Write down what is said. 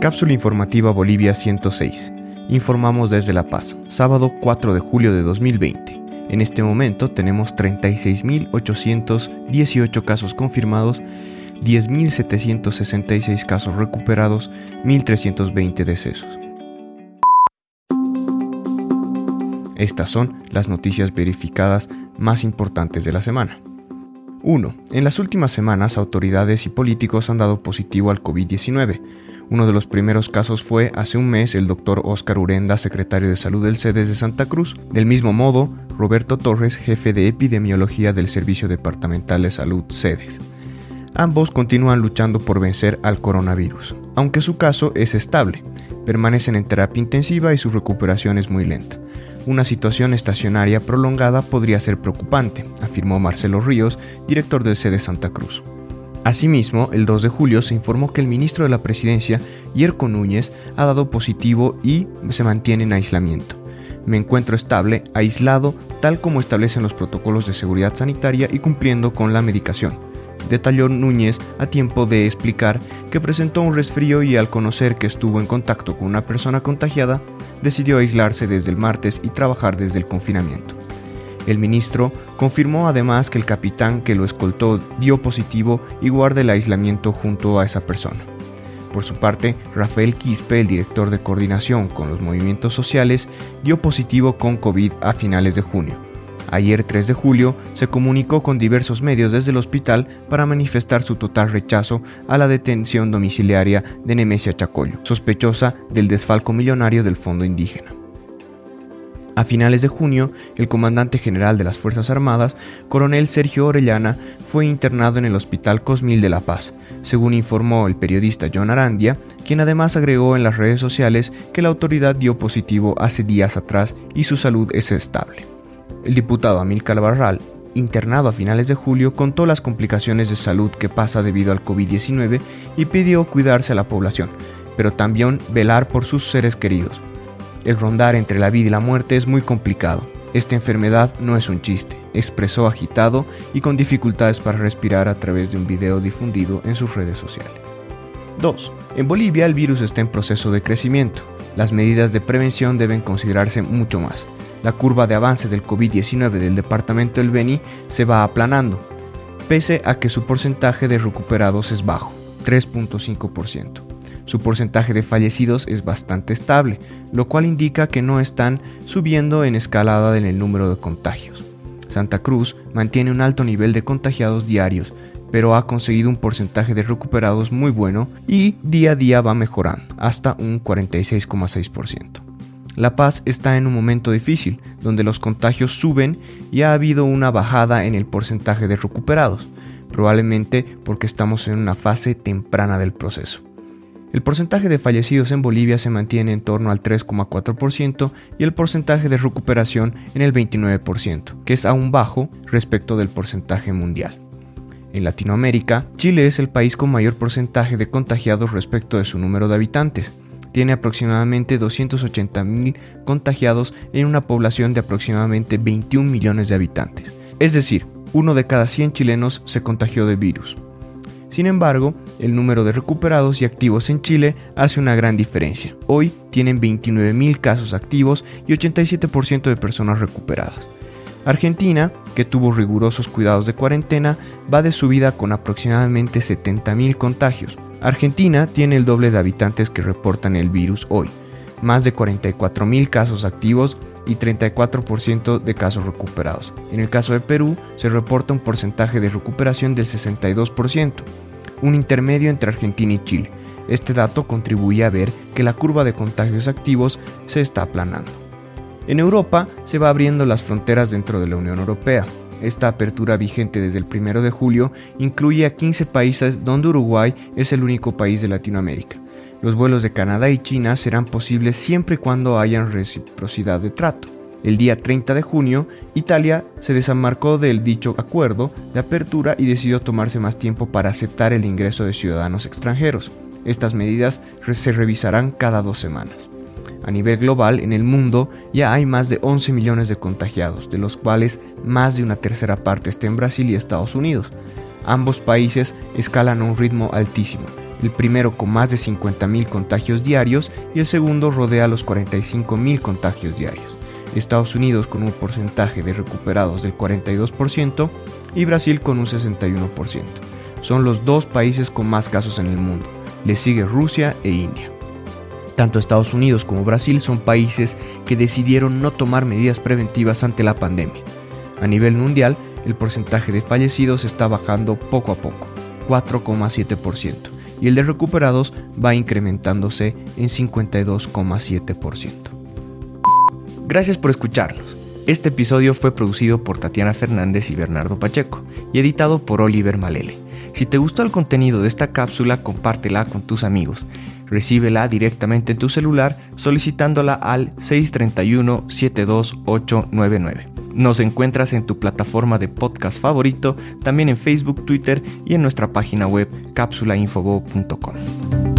Cápsula informativa Bolivia 106. Informamos desde La Paz, sábado 4 de julio de 2020. En este momento tenemos 36.818 casos confirmados, 10.766 casos recuperados, 1.320 decesos. Estas son las noticias verificadas más importantes de la semana. 1. En las últimas semanas, autoridades y políticos han dado positivo al COVID-19. Uno de los primeros casos fue hace un mes el doctor Oscar Urenda, secretario de Salud del CEDES de Santa Cruz. Del mismo modo, Roberto Torres, jefe de epidemiología del Servicio Departamental de Salud CEDES. Ambos continúan luchando por vencer al coronavirus, aunque su caso es estable. Permanecen en terapia intensiva y su recuperación es muy lenta. Una situación estacionaria prolongada podría ser preocupante, afirmó Marcelo Ríos, director del CEDES Santa Cruz. Asimismo, el 2 de julio se informó que el ministro de la Presidencia, Yerko Núñez, ha dado positivo y se mantiene en aislamiento. Me encuentro estable, aislado, tal como establecen los protocolos de seguridad sanitaria y cumpliendo con la medicación. Detalló Núñez a tiempo de explicar que presentó un resfrío y al conocer que estuvo en contacto con una persona contagiada, decidió aislarse desde el martes y trabajar desde el confinamiento. El ministro confirmó además que el capitán que lo escoltó dio positivo y guarda el aislamiento junto a esa persona. Por su parte, Rafael Quispe, el director de coordinación con los movimientos sociales, dio positivo con COVID a finales de junio. Ayer 3 de julio se comunicó con diversos medios desde el hospital para manifestar su total rechazo a la detención domiciliaria de Nemesia Chacollo, sospechosa del desfalco millonario del fondo indígena. A finales de junio, el comandante general de las Fuerzas Armadas, coronel Sergio Orellana, fue internado en el Hospital Cosmil de La Paz, según informó el periodista John Arandia, quien además agregó en las redes sociales que la autoridad dio positivo hace días atrás y su salud es estable. El diputado Amílcar Barral, internado a finales de julio, contó las complicaciones de salud que pasa debido al COVID-19 y pidió cuidarse a la población, pero también velar por sus seres queridos, el rondar entre la vida y la muerte es muy complicado. Esta enfermedad no es un chiste, expresó agitado y con dificultades para respirar a través de un video difundido en sus redes sociales. 2. En Bolivia el virus está en proceso de crecimiento. Las medidas de prevención deben considerarse mucho más. La curva de avance del COVID-19 del departamento del Beni se va aplanando, pese a que su porcentaje de recuperados es bajo, 3.5%. Su porcentaje de fallecidos es bastante estable, lo cual indica que no están subiendo en escalada en el número de contagios. Santa Cruz mantiene un alto nivel de contagiados diarios, pero ha conseguido un porcentaje de recuperados muy bueno y día a día va mejorando, hasta un 46,6%. La Paz está en un momento difícil, donde los contagios suben y ha habido una bajada en el porcentaje de recuperados, probablemente porque estamos en una fase temprana del proceso. El porcentaje de fallecidos en Bolivia se mantiene en torno al 3,4% y el porcentaje de recuperación en el 29%, que es aún bajo respecto del porcentaje mundial. En Latinoamérica, Chile es el país con mayor porcentaje de contagiados respecto de su número de habitantes. Tiene aproximadamente 280.000 contagiados en una población de aproximadamente 21 millones de habitantes. Es decir, uno de cada 100 chilenos se contagió de virus. Sin embargo, el número de recuperados y activos en Chile hace una gran diferencia. Hoy tienen 29.000 casos activos y 87% de personas recuperadas. Argentina, que tuvo rigurosos cuidados de cuarentena, va de subida con aproximadamente 70.000 contagios. Argentina tiene el doble de habitantes que reportan el virus hoy, más de 44.000 casos activos y 34% de casos recuperados. En el caso de Perú, se reporta un porcentaje de recuperación del 62% un intermedio entre Argentina y Chile. Este dato contribuye a ver que la curva de contagios activos se está aplanando. En Europa se va abriendo las fronteras dentro de la Unión Europea. Esta apertura vigente desde el 1 de julio incluye a 15 países donde Uruguay es el único país de Latinoamérica. Los vuelos de Canadá y China serán posibles siempre y cuando hayan reciprocidad de trato. El día 30 de junio, Italia se desamarcó del dicho acuerdo de apertura y decidió tomarse más tiempo para aceptar el ingreso de ciudadanos extranjeros. Estas medidas se revisarán cada dos semanas. A nivel global, en el mundo ya hay más de 11 millones de contagiados, de los cuales más de una tercera parte está en Brasil y Estados Unidos. Ambos países escalan a un ritmo altísimo, el primero con más de 50.000 contagios diarios y el segundo rodea los 45.000 contagios diarios. Estados Unidos con un porcentaje de recuperados del 42% y Brasil con un 61%. Son los dos países con más casos en el mundo. Le sigue Rusia e India. Tanto Estados Unidos como Brasil son países que decidieron no tomar medidas preventivas ante la pandemia. A nivel mundial, el porcentaje de fallecidos está bajando poco a poco, 4,7%, y el de recuperados va incrementándose en 52,7%. Gracias por escucharnos. Este episodio fue producido por Tatiana Fernández y Bernardo Pacheco y editado por Oliver Malele. Si te gustó el contenido de esta cápsula, compártela con tus amigos. Recíbela directamente en tu celular solicitándola al 631-72899. Nos encuentras en tu plataforma de podcast favorito, también en Facebook, Twitter y en nuestra página web cápsulainfobo.com.